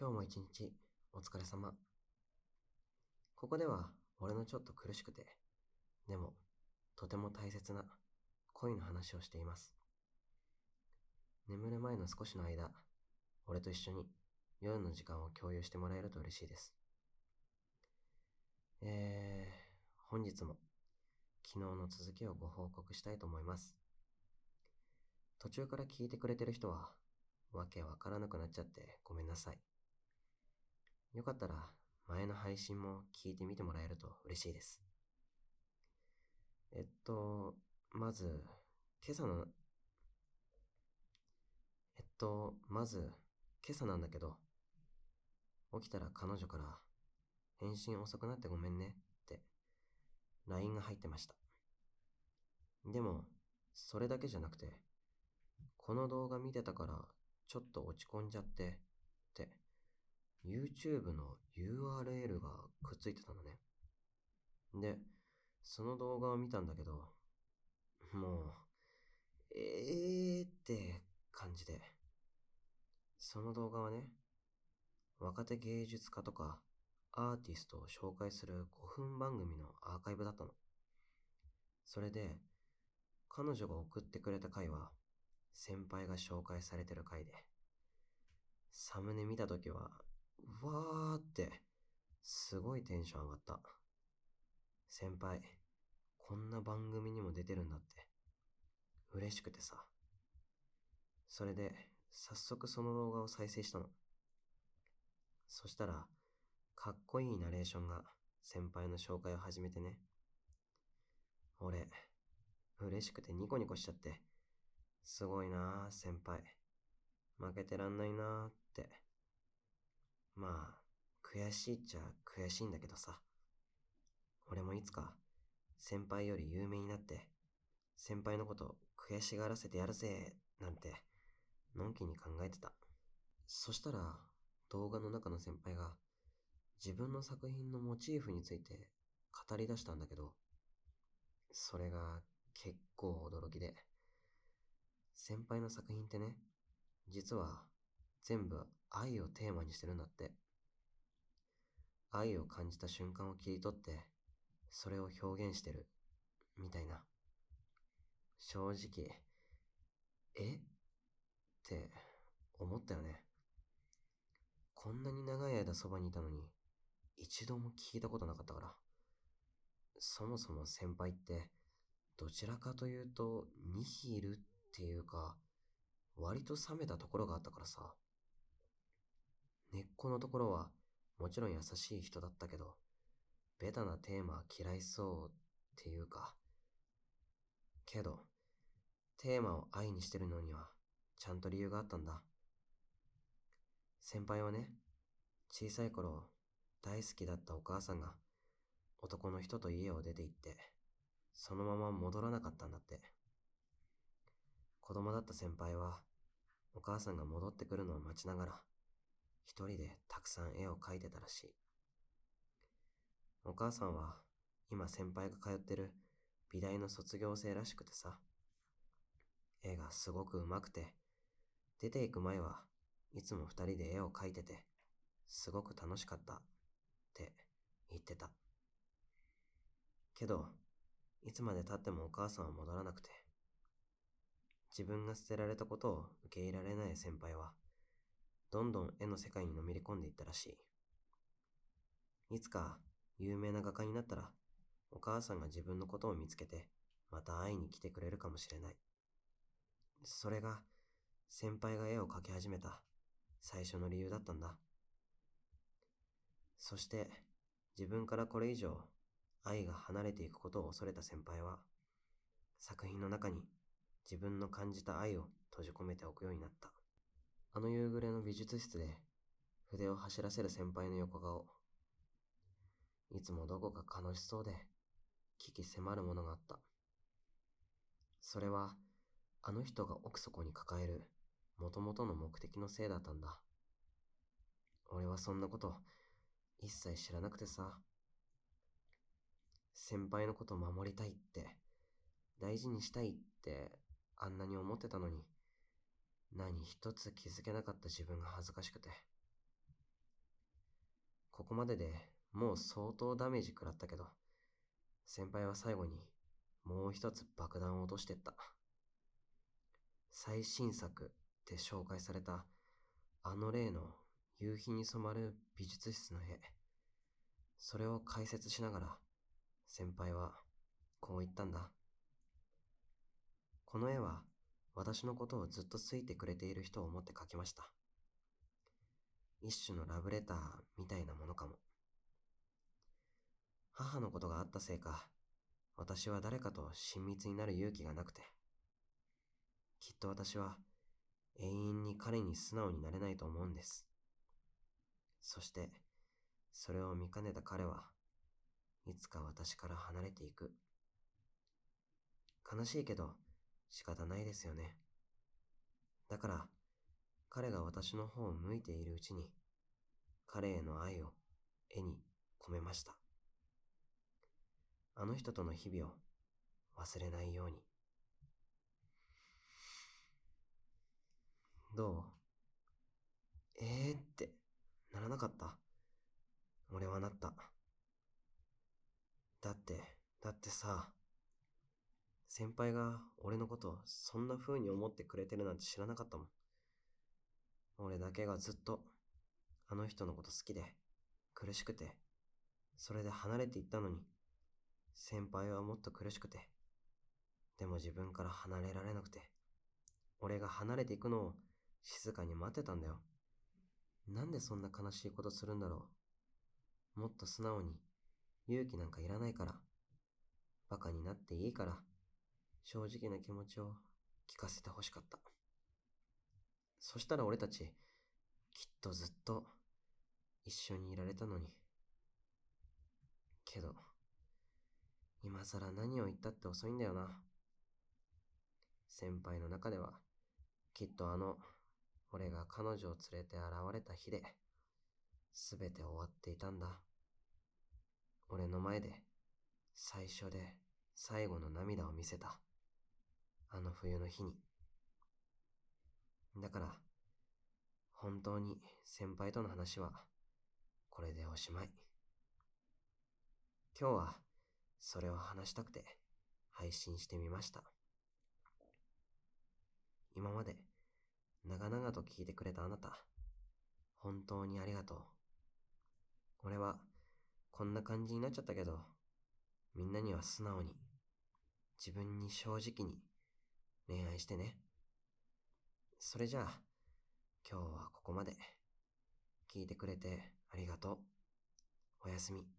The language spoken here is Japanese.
今日も一日お疲れ様。ここでは俺のちょっと苦しくて、でもとても大切な恋の話をしています。眠る前の少しの間、俺と一緒に夜の時間を共有してもらえると嬉しいです。えー、本日も昨日の続きをご報告したいと思います。途中から聞いてくれてる人は、わけわからなくなっちゃってごめんなさい。よかったら前の配信も聞いてみてもらえると嬉しいです。えっと、まず、今朝の、えっと、まず、今朝なんだけど、起きたら彼女から、返信遅くなってごめんねって、LINE が入ってました。でも、それだけじゃなくて、この動画見てたから、ちょっと落ち込んじゃって、って、YouTube の URL がくっついてたのね。で、その動画を見たんだけど、もう、えーって感じで。その動画はね、若手芸術家とかアーティストを紹介する5分番組のアーカイブだったの。それで、彼女が送ってくれた回は、先輩が紹介されてる回で、サムネ見たときは、わーって、すごいテンション上がった。先輩、こんな番組にも出てるんだって。嬉しくてさ。それで、早速その動画を再生したの。そしたら、かっこいいナレーションが先輩の紹介を始めてね。俺、嬉しくてニコニコしちゃって、すごいなあ先輩。負けてらんないなあって。まあ、悔しいっちゃ悔しいんだけどさ。俺もいつか先輩より有名になって、先輩のこと悔しがらせてやるぜなんて、のんきに考えてた。そしたら、動画の中の先輩が、自分の作品のモチーフについて語り出したんだけど、それが結構驚きで、先輩の作品ってね、実は全部愛をテーマにしてるんだって。愛を感じた瞬間を切り取って、それを表現してる、みたいな。正直、え？って思ったよね。こんなに長い間そばにいたのに、一度も聞いたことなかったから。そもそも先輩って、どちらかというと、ニヒルっていうか、割と冷めたところがあったからさ。根っこのところは、もちろん優しい人だったけど、ベタなテーマは嫌いそうっていうか。けど、テーマを愛にしてるのには、ちゃんと理由があったんだ。先輩はね、小さい頃、大好きだったお母さんが、男の人と家を出て行って、そのまま戻らなかったんだって。子供だった先輩は、お母さんが戻ってくるのを待ちながら、一人でたくさん絵を描いてたらしい。お母さんは、今先輩が通ってる美大の卒業生らしくてさ、絵がすごく上手くて、出て行く前はいつも二人で絵を描いてて、すごく楽しかったって言ってた。けど、いつまで経ってもお母さんは戻らなくて、自分が捨てられたことを受け入れられない先輩は、どんどん絵の世界にのめり込んでいったらしい。いつか有名な画家になったら、お母さんが自分のことを見つけて、また会いに来てくれるかもしれない。それが、先輩が絵を描き始めた最初の理由だったんだ。そして、自分からこれ以上愛が離れていくことを恐れた先輩は、作品の中に自分の感じた愛を閉じ込めておくようになった。あの夕暮れの美術室で筆を走らせる先輩の横顔。いつもどこか楽しそうで、危機迫るものがあった。それは、あの人が奥底に抱える元々の目的のせいだったんだ。俺はそんなこと一切知らなくてさ。先輩のこと守りたいって、大事にしたいってあんなに思ってたのに、何一つ気づけなかった自分が恥ずかしくて。ここまででもう相当ダメージ食らったけど、先輩は最後にもう一つ爆弾を落としてった。最新作って紹介されたあの例の夕日に染まる美術室の絵。それを解説しながら先輩はこう言ったんだ。この絵は私のことをずっと好いてくれている人を思って描きました。一種のラブレターみたいなものかも。母のことがあったせいか、私は誰かと親密になる勇気がなくて、きっと私は永遠に彼に素直になれないと思うんです。そして、それを見かねた彼はいつか私から離れていく。悲しいけど仕方ないですよね。だから、彼が私の方を向いているうちに、彼への愛を絵に込めました。あの人との日々を忘れないように。どう？えーってならなかった？俺はなった。だって、だってさ、先輩が俺のことそんな風に思ってくれてるなんて知らなかったもん。俺だけがずっとあの人のこと好きで苦しくて、それで離れていったのに、先輩はもっと苦しくて、でも自分から離れられなくて、俺が離れていくのを静かに待ってたんだよ。なんでそんな悲しいことするんだろう。もっと素直に、勇気なんかいらないから、バカになっていいから、正直な気持ちを聞かせてほしかった。そしたら俺たち、きっとずっと一緒にいられたのに。けど、今更何を言ったって遅いんだよな。先輩の中では、きっとあの、俺が彼女を連れて現れた日で、すべて終わっていたんだ。俺の前で、最初で最後の涙を見せた。あの冬の日に。だから、本当に先輩との話は、これでおしまい。今日は、それを話したくて、配信してみました。今まで、長々と聞いてくれたあなた、本当にありがとう。俺は、こんな感じになっちゃったけど、みんなには素直に、自分に正直に恋愛してね。それじゃあ、今日はここまで。聞いてくれてありがとう。おやすみ。